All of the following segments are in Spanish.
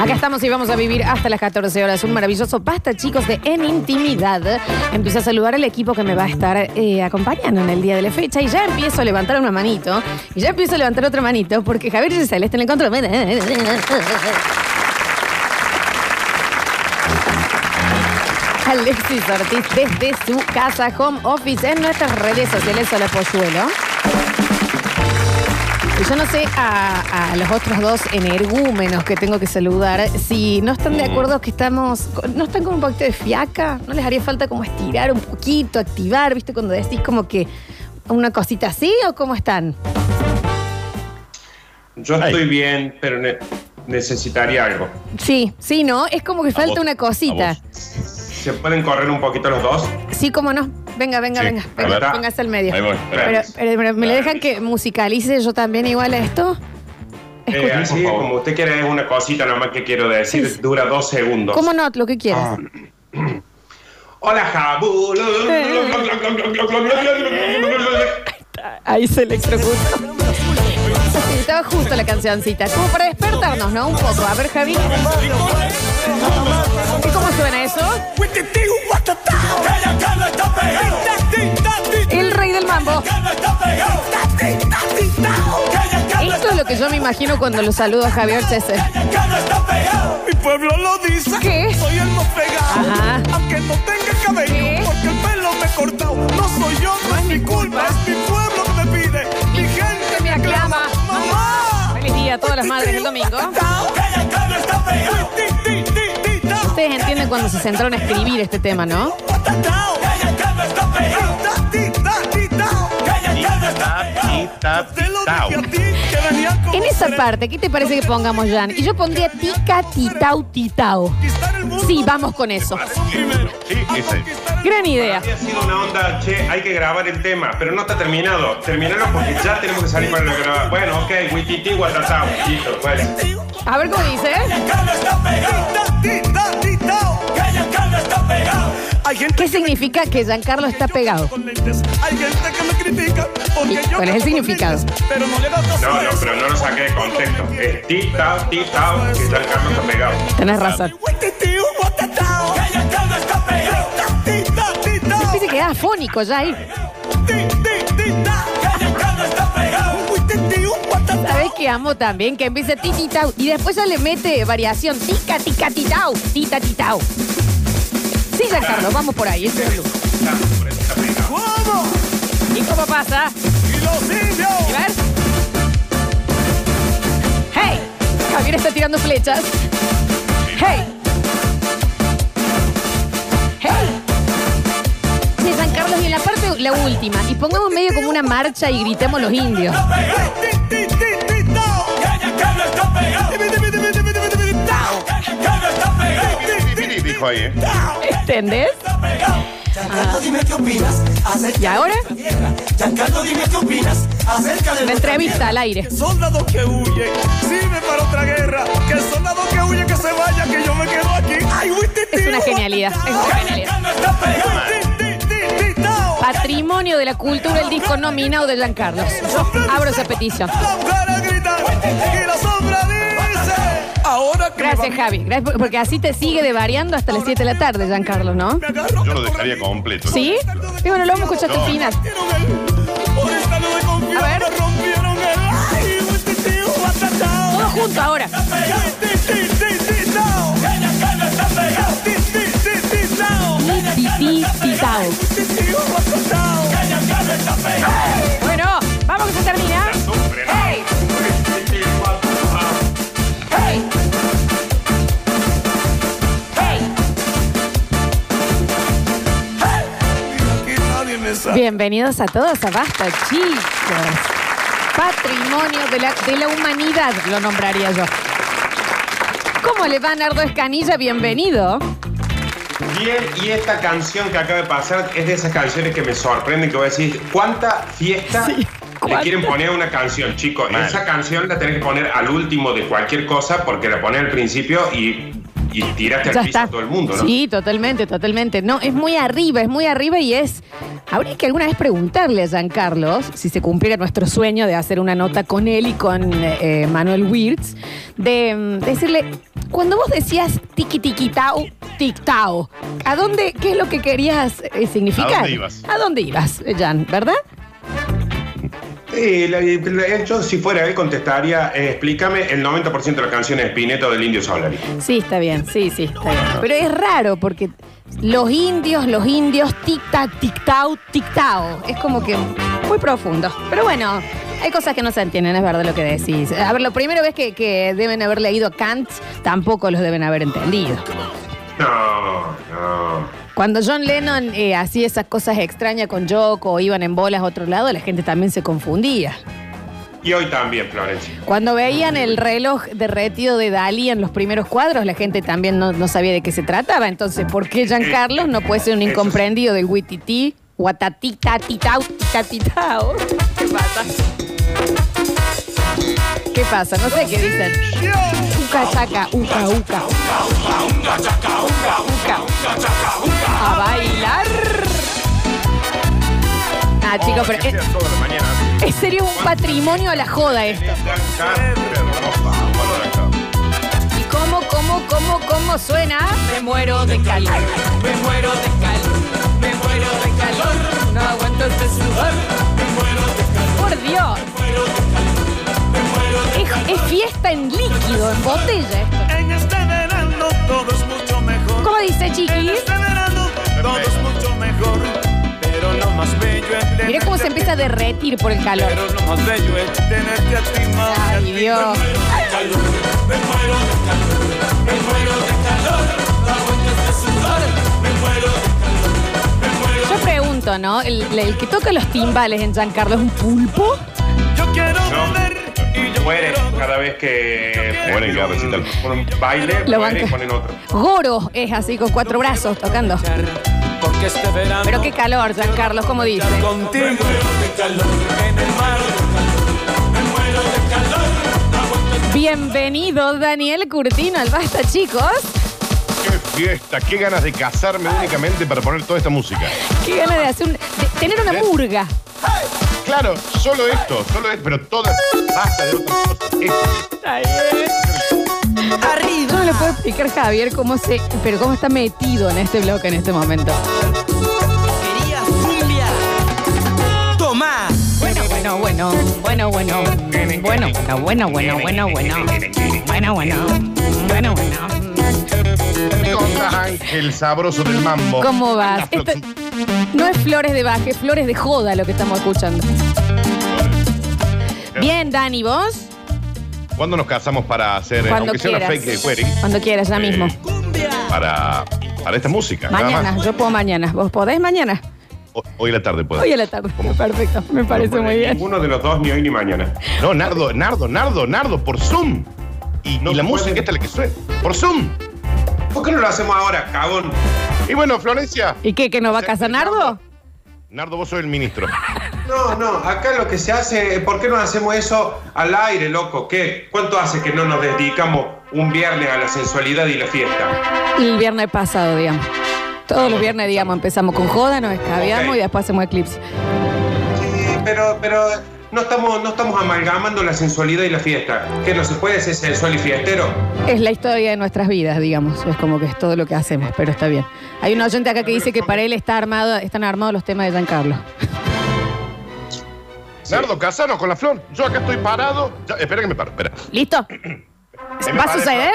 Acá estamos y vamos a vivir hasta las 14 horas. Un maravilloso pasta, chicos, de En Intimidad. Empiezo a saludar al equipo que me va a estar eh, acompañando en el día de la fecha y ya empiezo a levantar una manito. Y ya empiezo a levantar otra manito porque Javier Giselle está en el control. Alexis Ortiz desde su casa home office en nuestras redes sociales. Hola, Polluelo. Y Yo no sé a, a los otros dos energúmenos que tengo que saludar si no están de acuerdo que estamos, no están con un poquito de fiaca, no les haría falta como estirar un poquito, activar, ¿viste? Cuando decís como que una cosita así o cómo están. Yo estoy bien, pero ne- necesitaría algo. Sí, sí, ¿no? Es como que falta vos, una cosita. ¿Se pueden correr un poquito los dos? Sí, cómo no. Venga, venga, Sí, venga. a venga ver. póngase al medio. Ahí voy, Pero, espera. pero- pero ¿me le dejan que musicalice yo también igual a esto? Eh, Escucha. así, por favor. como usted quiere, es una cosita nomás que quiero decir. Sí. Dura dos segundos. ¿Cómo no? Lo que quieras. Ah. Hola, Jabu. Ahí se electrocutó. Sí, estaba justo la cancioncita. Como para despertarnos, ¿no? Un poco. A ver, Javi. ¿Y cómo suena eso? El rey del mambo. Esto es lo que yo me imagino cuando lo saludo a Javier César. Mi pueblo lo dice. ¿Qué? Soy el más pegado. Ajá. Aunque no tenga cabello, ¿Qué? porque el pelo me he cortado. No soy yo, no es mi culpa. Es mi pueblo que me pide. Mi gente me aclama. Mamá. Feliz día a todas las madres del domingo. Ustedes entienden cuando se centraron a escribir este tema, ¿no? Tap, Te lo tau. dije a ti que venía con En esa parte, ¿qué te parece que pongamos, Jan? Y yo pondría tica, titau, mundo. Sí, vamos con eso. Sí, ese. Gran idea. Había sido una onda, che, hay que grabar el tema, pero no está terminado. Terminalo porque ya tenemos que salir para grabar. Bueno, ok, wititi, guatatao. Listo, pues. A ver cómo dice. Hay gente ¿Qué significa que Giancarlo está pegado? con lentes. Hay gente que me critica porque ¿Y yo cuál es el significado? no No, pero no lo saqué de contexto. Es ti-tao, ti-tao, que Carlos está pegado. Tenés razón. Dice que era afónico ya ahí. ¿Sabes qué amo también? Que empieza tititau y después ya le mete variación. Tica, tica, titau. Tita, titau. Sí, Giancarlo, vamos por ahí. ¿Y cómo pasa? Y los indios. ¿Y ver? ¡Hey! Javier está tirando flechas. ¡Hey! ¡Hey! Sí, San Carlos, y en la parte, la última, y pongamos medio como una marcha y gritemos los indios. ¿eh? Giancarlo, dime qué opinas acerca de La nuestra entrevista al aire. Que soldado que huye, sirve para otra guerra. Que soldado que huye, que se vaya, que yo me quedo aquí. Ay, uy, ti, Es una genialidad. Es una genialidad. Patrimonio de la cultura, el disco nominado de Jean Carlos. Abro esa petición. Gracias, Javi. Gracias, por- porque así te sigue de variando hasta las 7 de la tarde, Jean Carlos, ¿no? Yo lo dejaría completo. ¿Sí? Y bueno, lo vamos a escuchar hasta el final. A ver. Todo junto ahora. Bueno, vamos que se termina. Bienvenidos a todos a Basta, chicos. Patrimonio de la, de la humanidad, lo nombraría yo. ¿Cómo le va, Nardo Escanilla? Bienvenido. Bien, y esta canción que acaba de pasar es de esas canciones que me sorprenden, que voy a decir, ¿cuánta fiesta Sí, ¿cuánta? le quieren poner a una canción, chicos? Esa canción la tenés que poner al último de cualquier cosa porque la pones al principio y, y tiraste Ya al piso está. a todo el mundo, ¿no? Sí, totalmente, totalmente. No, es muy arriba, es muy arriba y es. Habría que alguna vez preguntarle a Giancarlos si se cumpliera nuestro sueño de hacer una nota con él y con eh, Manuel Wirtz, de mm, decirle, cuando vos decías tiki tiki tau, tic tau, ¿a dónde, qué es lo que querías eh, significar? ¿A dónde ibas? ¿A dónde ibas, Jan, verdad? Sí, la- yo si fuera él contestaría, eh, explícame el 90% de las canciones de Spinetta del Indio Solari. Sí, está bien, sí, sí, está bien. Pero es raro porque los indios, los indios, tic-tac, tic-tau, tic-tau. Es como que muy profundo. Pero bueno, hay cosas que no se entienden, es verdad lo que decís. A ver, lo primero es que, que deben haber leído Kant, tampoco los deben haber entendido. No, no. Cuando John Lennon eh, hacía esas cosas extrañas con Yoko o iban en bolas a otro lado, la gente también se confundía. Y hoy también, Florencia. Cuando veían el reloj derretido de Dalí en los primeros cuadros, la gente también no, no sabía de qué se trataba. Entonces, ¿por qué Giancarlo no puede ser un incomprendido del wititi? Guatatita, titau, titatitao. ¿Qué pasa? ¿Qué pasa? No sé qué dicen. Uca, chaca, uca, uca. Uca. A bailar. Ah, chicos, pero es, es serio un patrimonio a la joda esto. ¿Y cómo, cómo, cómo, cómo suena? Me muero de calor, me muero de calor, me muero de calor. No aguanto este sudor, me muero de calor. Por Dios. Es, es fiesta en líquido, en botella esto. En este verano todo es mucho mejor. ¿Cómo dice En Chiquis? Este todo es mucho mejor. Pero lo más bello es tenerte Mira cómo se empieza a ti. derretir por el calor. Pero lo más bello es tenerte a ti, mami, a Ay. Dios. Yo pregunto, ¿no? El, el que toca los timbales en Giancarlo es un pulpo. Yo quiero y yo Muere quiero cada vez que Muere cada recital. Por un baile, Lo muere y ponen otro. Goro es así con cuatro brazos tocando. Este verano Pero qué calor, Giancarlo, ¿cómo dice? contigo en el mar. Bienvenido, Daniel Curtino, al Basta, chicos. Qué fiesta, qué ganas de casarme únicamente para poner toda esta música. Qué ganas de hacer un, de tener una murga. Claro, solo esto, solo esto, pero toda basta de otras cosas. Esto. Arriba. No le puedo explicar, Javier, cómo se. Pero cómo está metido en este bloque en este momento. Querías cumbia. Tomá. Bueno, bueno, bueno, bueno, bueno. Bueno, bueno, bueno, bueno, bueno, bueno. Bueno, bueno. Bueno, bueno. ¿Qué onda, Ángel sabroso del mambo? ¿Cómo vas? Esto- no es flores de baje, es flores de joda lo que estamos escuchando. Bien, Dani, ¿vos? ¿Cuándo nos casamos para hacer, eh, Cuando aunque sea una quieras. fake wedding, Cuando quieras, ya Eh, mismo. para, para esta música? nada Mañana, yo puedo mañana. ¿Vos podés mañana? Hoy a la tarde puedo. Hoy a la tarde. Perfecto, me parece muy bien. Ninguno de los dos, ni hoy ni mañana. No, Nardo, Nardo, Nardo, Nardo, por Zoom. Y, No y la puede. música esta es la que suena. Por Zoom. ¿Por qué no lo hacemos ahora, cagón? Y bueno, Florencia. ¿Y qué? ¿Que nos va a casar Nardo? Nardo, vos sos el ministro. No, no, acá lo que se hace, ¿por qué no hacemos eso al aire, loco? ¿Qué? ¿Cuánto hace que no nos dedicamos un viernes a la sensualidad y la fiesta? El viernes pasado, digamos. Todos los viernes, digamos, empezamos con joda, nos escabeamos Ok. y después hacemos eclipse. Sí, pero, pero no estamos, no estamos amalgamando la sensualidad y la fiesta. ¿Qué no se puede ser sensual y fiestero? Es la historia de nuestras vidas, digamos. Es como que es todo lo que hacemos, pero está bien. Hay un oyente acá que dice que para él está armado, están armados los temas de Giancarlo. Nardo, casanos con la flor. Yo acá estoy parado. Ya, espera que me paro, espera. ¿Listo? ¿Va a suceder?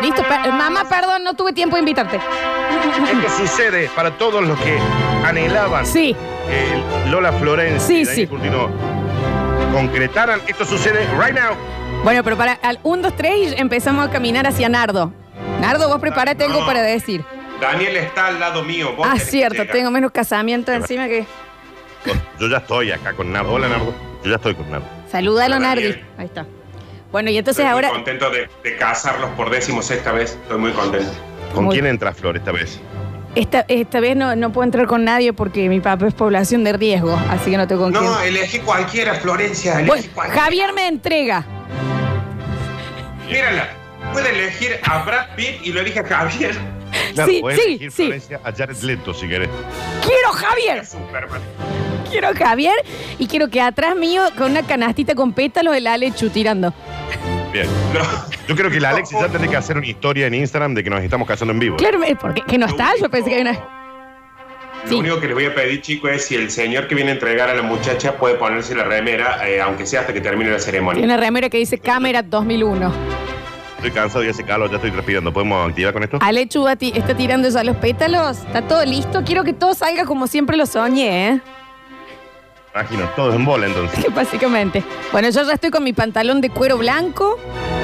Listo, per- mamá, perdón, no tuve tiempo de invitarte. Esto sucede para todos los que anhelaban Sí, que Lola Florencia Sí, y Daniel sí. Curtino concretaran. Esto sucede right now. bueno, pero para al 1, 2, 3 empezamos a caminar hacia Nardo. Nardo, vos prepárate algo No. para decir. Daniel está al lado mío. vos Ah, que cierto, tengo menos casamiento encima que. Yo ya estoy acá con Nardo. Hola, Nardo. Yo ya estoy con Nardo. Salúdalo, Nardi. Ahí está. Bueno, y entonces Estoy ahora. muy contento de, de casarlos por décimo sexta vez. Estoy muy contento. ¿Con Muy- quién entra Flor esta vez? Esta, esta vez no, no puedo entrar con nadie porque mi papá es población de riesgo, así que no tengo con No, quién. elegí cualquiera, Florencia. Elegí Bueno, cualquiera. Javier me entrega. Mírala. puede elegir a Brad Pitt y lo elige a Javier. Claro, Sí, sí, elegir, sí. Florencia, a Jared Leto si querés. Quiero Javier, Superman. Quiero Javier y quiero que atrás mío con una canastita con pétalos el Alechu tirando. Bien. No. Yo creo que la Alexis ya tendría que hacer una historia en Instagram de que nos estamos casando en vivo. Claro, porque que no está, yo pensé que hay una. Lo Sí. único que les voy a pedir, chicos, es si el señor que viene a entregar a la muchacha puede ponerse la remera, eh, aunque sea hasta que termine la ceremonia. una remera que dice cámara 2001. Estoy cansado y hace calor, ya estoy transpirando. ¿Podemos activar con esto? Alechu ti- está tirando ya los pétalos. Está todo listo. Quiero que todo salga como siempre lo soñé, ¿eh? Imagino, todos en bola entonces. Que básicamente. Bueno, yo ya estoy con mi pantalón de cuero blanco,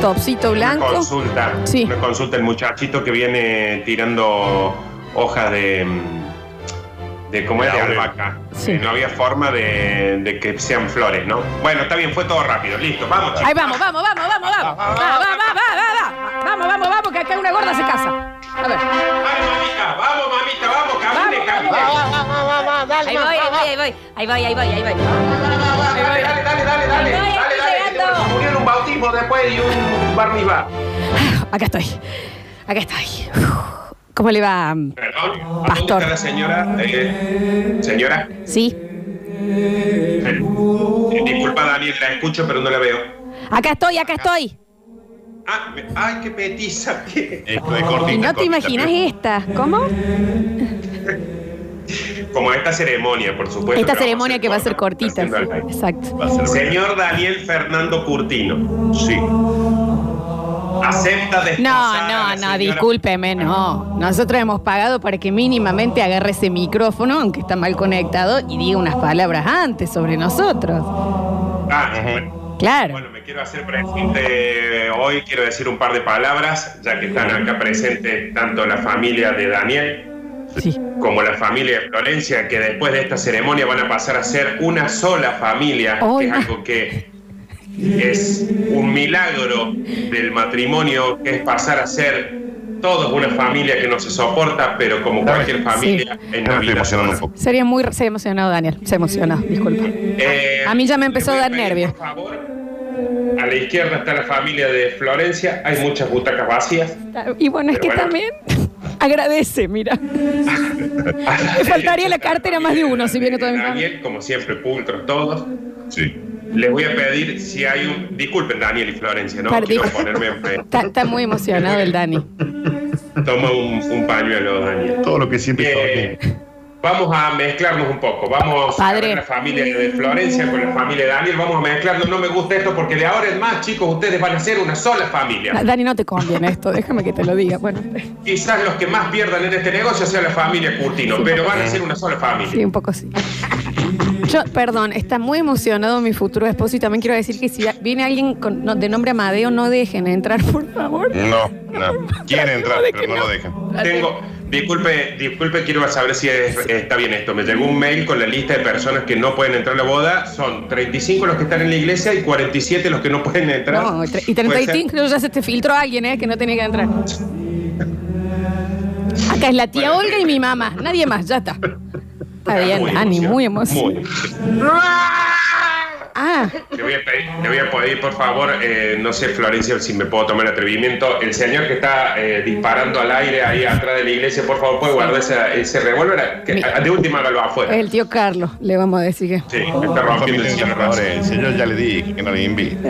topsito Una blanco. consulta. Sí. Una consulta. El muchachito que viene tirando hojas de. mm, de ¿Cómo es? De albahaca. Sí. No había forma de, de que sean flores, ¿no? Bueno, está bien, fue todo rápido. Listo, vamos, chicos. Ahí vamos, vamos, vamos, vamos, vamos. Va, va, va, va, va, va. Vamos, vamos, vamos, que acá una gorda se casa. A ver. Vale, mamita, vamos, ahí voy, ahí voy, ahí voy, ahí voy, ahí voy. Dale, dale, dale, dale, dale, Ahí voy, dale, dale, te murió en un bautismo después y un bar mitzvah. Acá estoy. Acá estoy. ¿Cómo le va? Perdón, ¿a Pastor. ¿dónde está la señora? Eh, señora, Sí. eh, disculpa Daniel, la escucho pero no la veo. Acá estoy, acá estoy. Ah, me- ay, qué petiza. qué- Esto es cortita. Y no te imaginas pero- esta. ¿Cómo? Como esta ceremonia, por supuesto. Esta ceremonia que va a ser cortita. Exacto. Va a ser breve. Señor Daniel Fernando Curtino, Sí. acepta desposar No, a no, la no, discúlpeme, no. Nosotros hemos pagado para que mínimamente agarre ese micrófono, aunque está mal conectado, y diga unas palabras antes sobre nosotros. Ah, bueno. Claro. Bueno, me quiero hacer presente hoy, quiero decir un par de palabras, ya que están acá presentes tanto la familia de Daniel Sí. como la familia de Florencia, que después de esta ceremonia van a pasar a ser una sola familia, que es algo que es un milagro del matrimonio, que es pasar a ser todos una familia que no se soporta, pero como cualquier familia en Me estoy Navidad. emocionando un poco. Sería muy. Se ha emocionado, Daniel. Se ha emocionado, disculpa. Eh, A mí ya me empezó a dar nervios. Por favor, a la izquierda está la familia de Florencia, hay muchas butacas vacías. Y bueno, es que bueno. también agradece, mira. Me faltaría la cartera más de uno si viene todo mi familia. Daniel, como siempre, pulcros todos. Sí. Les voy a pedir si hay un. Disculpen, Daniel y Florencia, ¿no? Perdí. Quiero ponerme en fe. Está, está muy emocionado el Dani. Toma un, un pañuelo, Daniel. Todo lo que siempre Eh, vamos a mezclarnos un poco. Vamos Padre. a ver la familia de Florencia con la familia de Daniel. Vamos a mezclarnos. No me gusta esto porque de ahora en más, chicos, ustedes van a ser una sola familia. Dani, no te conviene esto, déjame que te lo diga. Bueno, Quizás los que más pierdan en este negocio sea la familia Curtino, Sí, pero van a ser una sola familia. sí, un poco sí. Yo, perdón, está muy emocionado mi futuro esposo y también quiero decir que si viene alguien con- no, de nombre Amadeo, no dejen entrar, por favor. No, no. Quieren entrar, pero no no. lo dejan. Tengo, disculpe, disculpe, quiero saber si es- está bien esto. Me llegó un mail con la lista de personas que no pueden entrar a la boda. Son 35 los que están en la iglesia y 47 los que no pueden entrar. No, y tre- y Puede ser. 35 ya se te filtró alguien, ¿eh? Que no tenía que entrar. Acá es la tía Bueno, Olga y mi mamá, nadie más, ya está. Está bien, Dani, muy emocionado. Ah, Le voy a pedir, le voy a pedir, por favor, eh, no sé, Florencia, si me puedo tomar el atrevimiento. El señor que está eh, disparando al aire ahí atrás de la iglesia, por favor, ¿puede guardar esa- ese revólver? Que- Mi- de última hágalo afuera. el tío Carlos, le vamos a decir que. Sí, me está rompiendo el cielo. Florencia, yo ya le dije que no le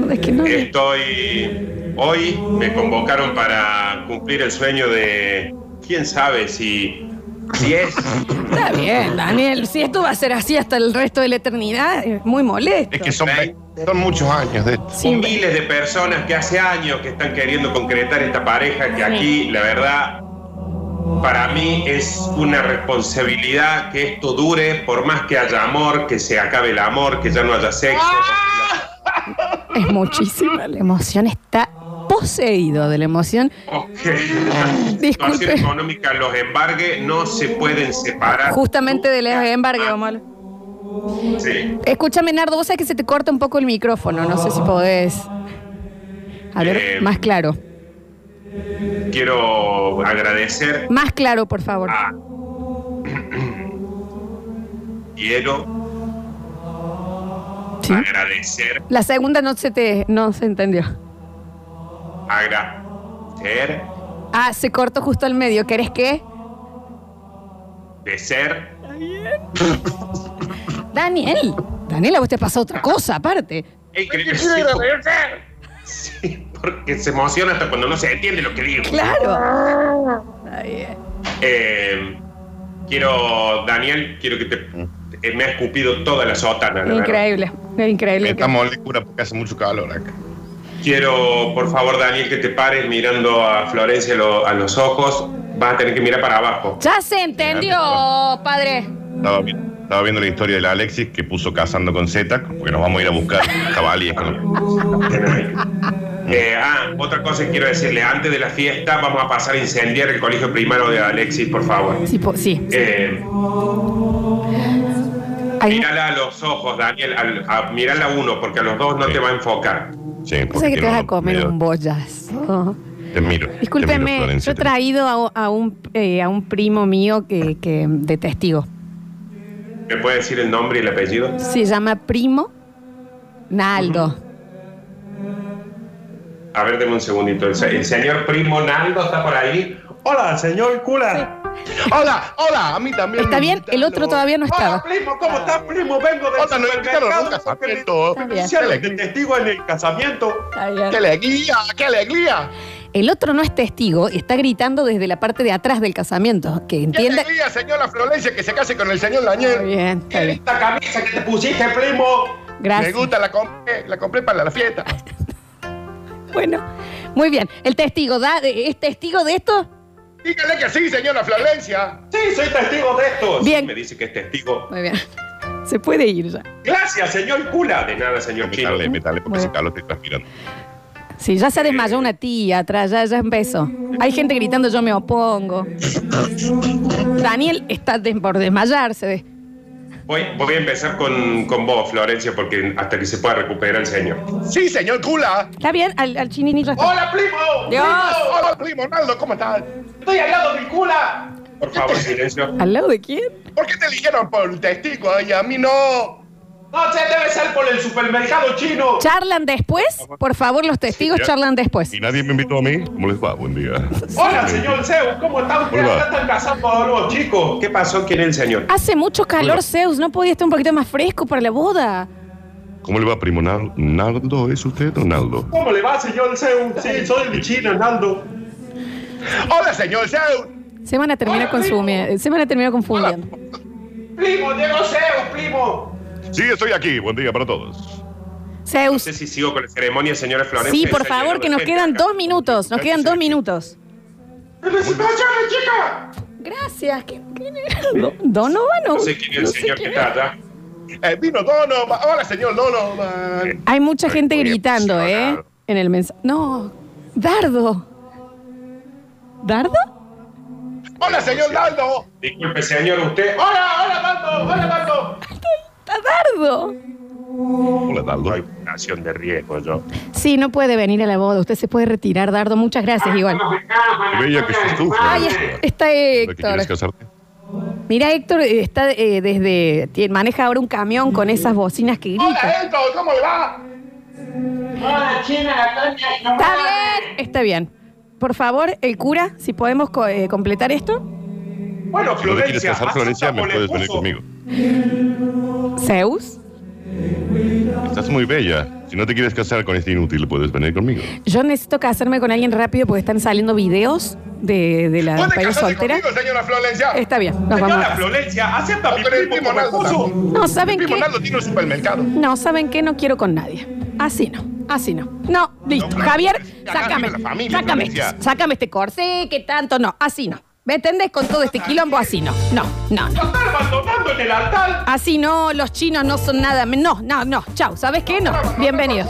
verdad es que no. Estoy. Hoy me convocaron para cumplir el sueño de. ¿Quién sabe si. Si es. Está bien, Daniel. Si esto va a ser así hasta el resto de la eternidad, es muy molesto. Es que son, son muchos años de esto. Sí, Son miles de personas que hace años que están queriendo concretar esta pareja que aquí, la verdad, para mí es una responsabilidad que esto dure, por más que haya amor, que se acabe el amor, que ya no haya sexo. Es muchísima. La emoción está poseído de la emoción. o que la Disculpe. situación económica los embargue, no se pueden separar. Justamente de la embargue, vamos a hablar. Sí. Escúchame, Nardo, vos sabés que se te corta un poco el micrófono. No sé si podés. A ver, Eh, más claro. Quiero agradecer Más claro, por favor. a. Quiero ¿Sí? agradecer La segunda no se te no se entendió. Agra- ser, Ah, se cortó justo al medio. ¿Querés qué? de ser. Daniel. Daniel, a vos te pasa otra cosa aparte. Ey, querido, sí, Sí, porque se emociona hasta cuando no se entiende lo que digo. Claro. Está bien. Eh, quiero, Daniel, quiero que te. eh, me ha escupido toda la sotana. la verdad. Increíble. Es increíble. Metamos lecura porque hace mucho calor acá. Quiero, por favor, Daniel, que te pares mirando a Florencia lo- a los ojos. Vas a tener que mirar para abajo. Ya se entendió, padre. Estaba, vi- estaba viendo la historia de la Alexis que puso casando con Z, porque nos vamos a ir a buscar jabalíes con Eh, ah, otra cosa que quiero decirle. Antes de la fiesta vamos a pasar a incendiar el colegio primario de Alexis, por favor. Sí, po- sí. Eh, Hay- mírala a los ojos, Daniel. al- a, mírala a uno, porque a los dos no te va a enfocar. Sí, Sé porque que te vas a comer un bollazo. Te miro. te miro, Discúlpeme, Florencia, yo he te- traído a, a un, eh, a un primo mío que, que- de testigo. ¿Me puede decir el nombre y el apellido? Se llama Primo Naldo. A ver, deme un segundito. El, se- el señor Primo Naldo está por ahí. Hola, señor Cula. Hola, hola, a mí también. ¿Está me bien? El otro todavía no estaba. Hola, primo, ¿cómo estás, primo? Vengo del Otra, no invitaron a un casamiento. Está bien. Hicieron de testigo en el casamiento. Está bien. ¡Qué alegría! ¡Qué alegría! El otro no es testigo y está gritando desde la parte de atrás del casamiento. Que ¡Qué entienda. alegría, señora Florencia, que se case con el señor Está Lañer! bien, está Qué bien. linda camisa que te pusiste, primo. Me Gracias. gusta, la compré, la compré para la fiesta. Bueno, muy bien. El testigo, ¿da, ¿es testigo de esto? Dígale que sí, señora Florencia. Sí, soy testigo de esto. Sí, Bien. me dice que es testigo. Muy bien. Se puede ir ya. Gracias, señor Cula. De nada, señor Chino. Métale, métale, porque Bueno. calor estoy transpirando. Sí, ya se desmayó una tía atrás, ya, ya empezó. Hay gente gritando yo me opongo. Daniel está de- por desmayarse. Voy, voy a empezar con, con vos, Florencia, porque hasta que se pueda recuperar el señor. Sí, señor Cula. ¿Está bien? Al, al chininillo está. Hola, primo. Dios. Primo, Hola, primo Naldo, ¿cómo estás? Estoy al lado del Cula. Por favor, silencio. ¿Al lado de quién? ¿Por qué te eligieron por el testigo y a mí no? No, se debe ser por el supermercado chino. ¿Charlan después? Por favor, los testigos Sí, ya. charlan después. Y nadie me invitó a mí. ¿Cómo les va? Buen día. Hola, señor Zeus. ¿Cómo está usted? Hola. Acá están casando a los chicos. ¿Qué pasó? ¿Quién es el señor? Hace mucho calor, Hola. Zeus. ¿No podía estar un poquito más fresco para la boda? ¿Cómo le va, primo Nal- Naldo? ¿Es usted o Naldo? ¿Cómo le va, señor Zeus? Sí, soy de China, Naldo. Hola, señor Zeus. Se van a terminar Hola, primo. Se van a terminar confundiendo. Primo, llegó Zeus, primo. Sí, estoy aquí. Buen día para todos. No Zeus. sé si sigo con la ceremonia, señora Florencia. Sí, por favor, que nos quedan acá. dos minutos. Nos quedan dos minutos. ¡Felicitaciones, chica! Gracias. ¿Quién, quién era? Do- ¿Donovan o- No sé quién es el no sé señor que está allá. Eh, vino Donovan. Hola, señor Donovan. Hay mucha gente gritando, ¿eh? En el mensaje. No, Dardo. ¿Dardo? Hola, señor Naldo. Disculpe, señor, usted. ¡Hola, hola, Naldo! ¡Hola, Dardo! Hola, Naldo. No hay nación de riesgo, yo. Sí, no puede venir a la boda. Usted se puede retirar, Dardo. Muchas gracias, igual. Veía que se. Ay, está ¿Para qué Héctor. quieres casarte? Mira, Héctor eh, está eh, desde. tie- Maneja ahora un camión con esas bocinas que gritan. Hola, Héctor. ¿Cómo le va? ¡Hola, China, la Toña! Está bien, está bien. Por favor, el cura, si podemos co- eh, completar esto. Bueno, Si no te quieres Florencia, casar, Florencia, me puedes venir esposo. conmigo. Zeus. Estás muy bella. Si no te quieres casar con este inútil, puedes venir conmigo. Yo necesito casarme con alguien rápido porque están saliendo videos de, de la ¿Puede pareja casarse soltera. conmigo, señora Florencia? Está bien, nos vamos a Señora casar. Florencia, acepta a mi Pero el primo primo como Naldo esposo. también. No, Mi ¿saben primo qué? Naldo tiene un supermercado. No, ¿saben qué? No quiero con nadie. Así no, así no. No, listo. Javier, acá sácame. vive la familia, sácame, Florencia. sácame este corsé, que tanto. No, así no. ¿Me entendés? Con todo este quilombo, así no. No, no, no. ¡Lo están abandonando en el altar! Así no, los chinos no son nada. No, no, no. Chau, ¿sabes qué? No. Bienvenidos.